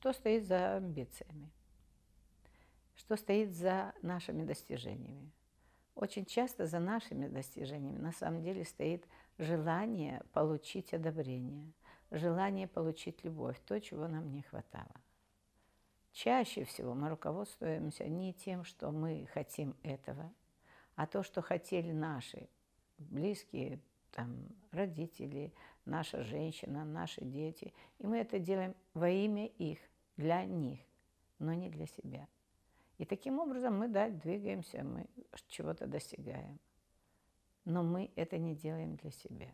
что стоит за амбициями, что стоит за нашими достижениями. Очень часто за нашими достижениями на самом деле стоит желание получить одобрение, желание получить любовь, то, чего нам не хватало. Чаще всего мы руководствуемся не тем, что мы хотим этого, а то, что хотели наши близкие, там, родители, наша женщина, наши дети. И мы это делаем во имя их, для них, но не для себя. И таким образом мы, да, двигаемся, мы чего-то достигаем. Но мы это не делаем для себя.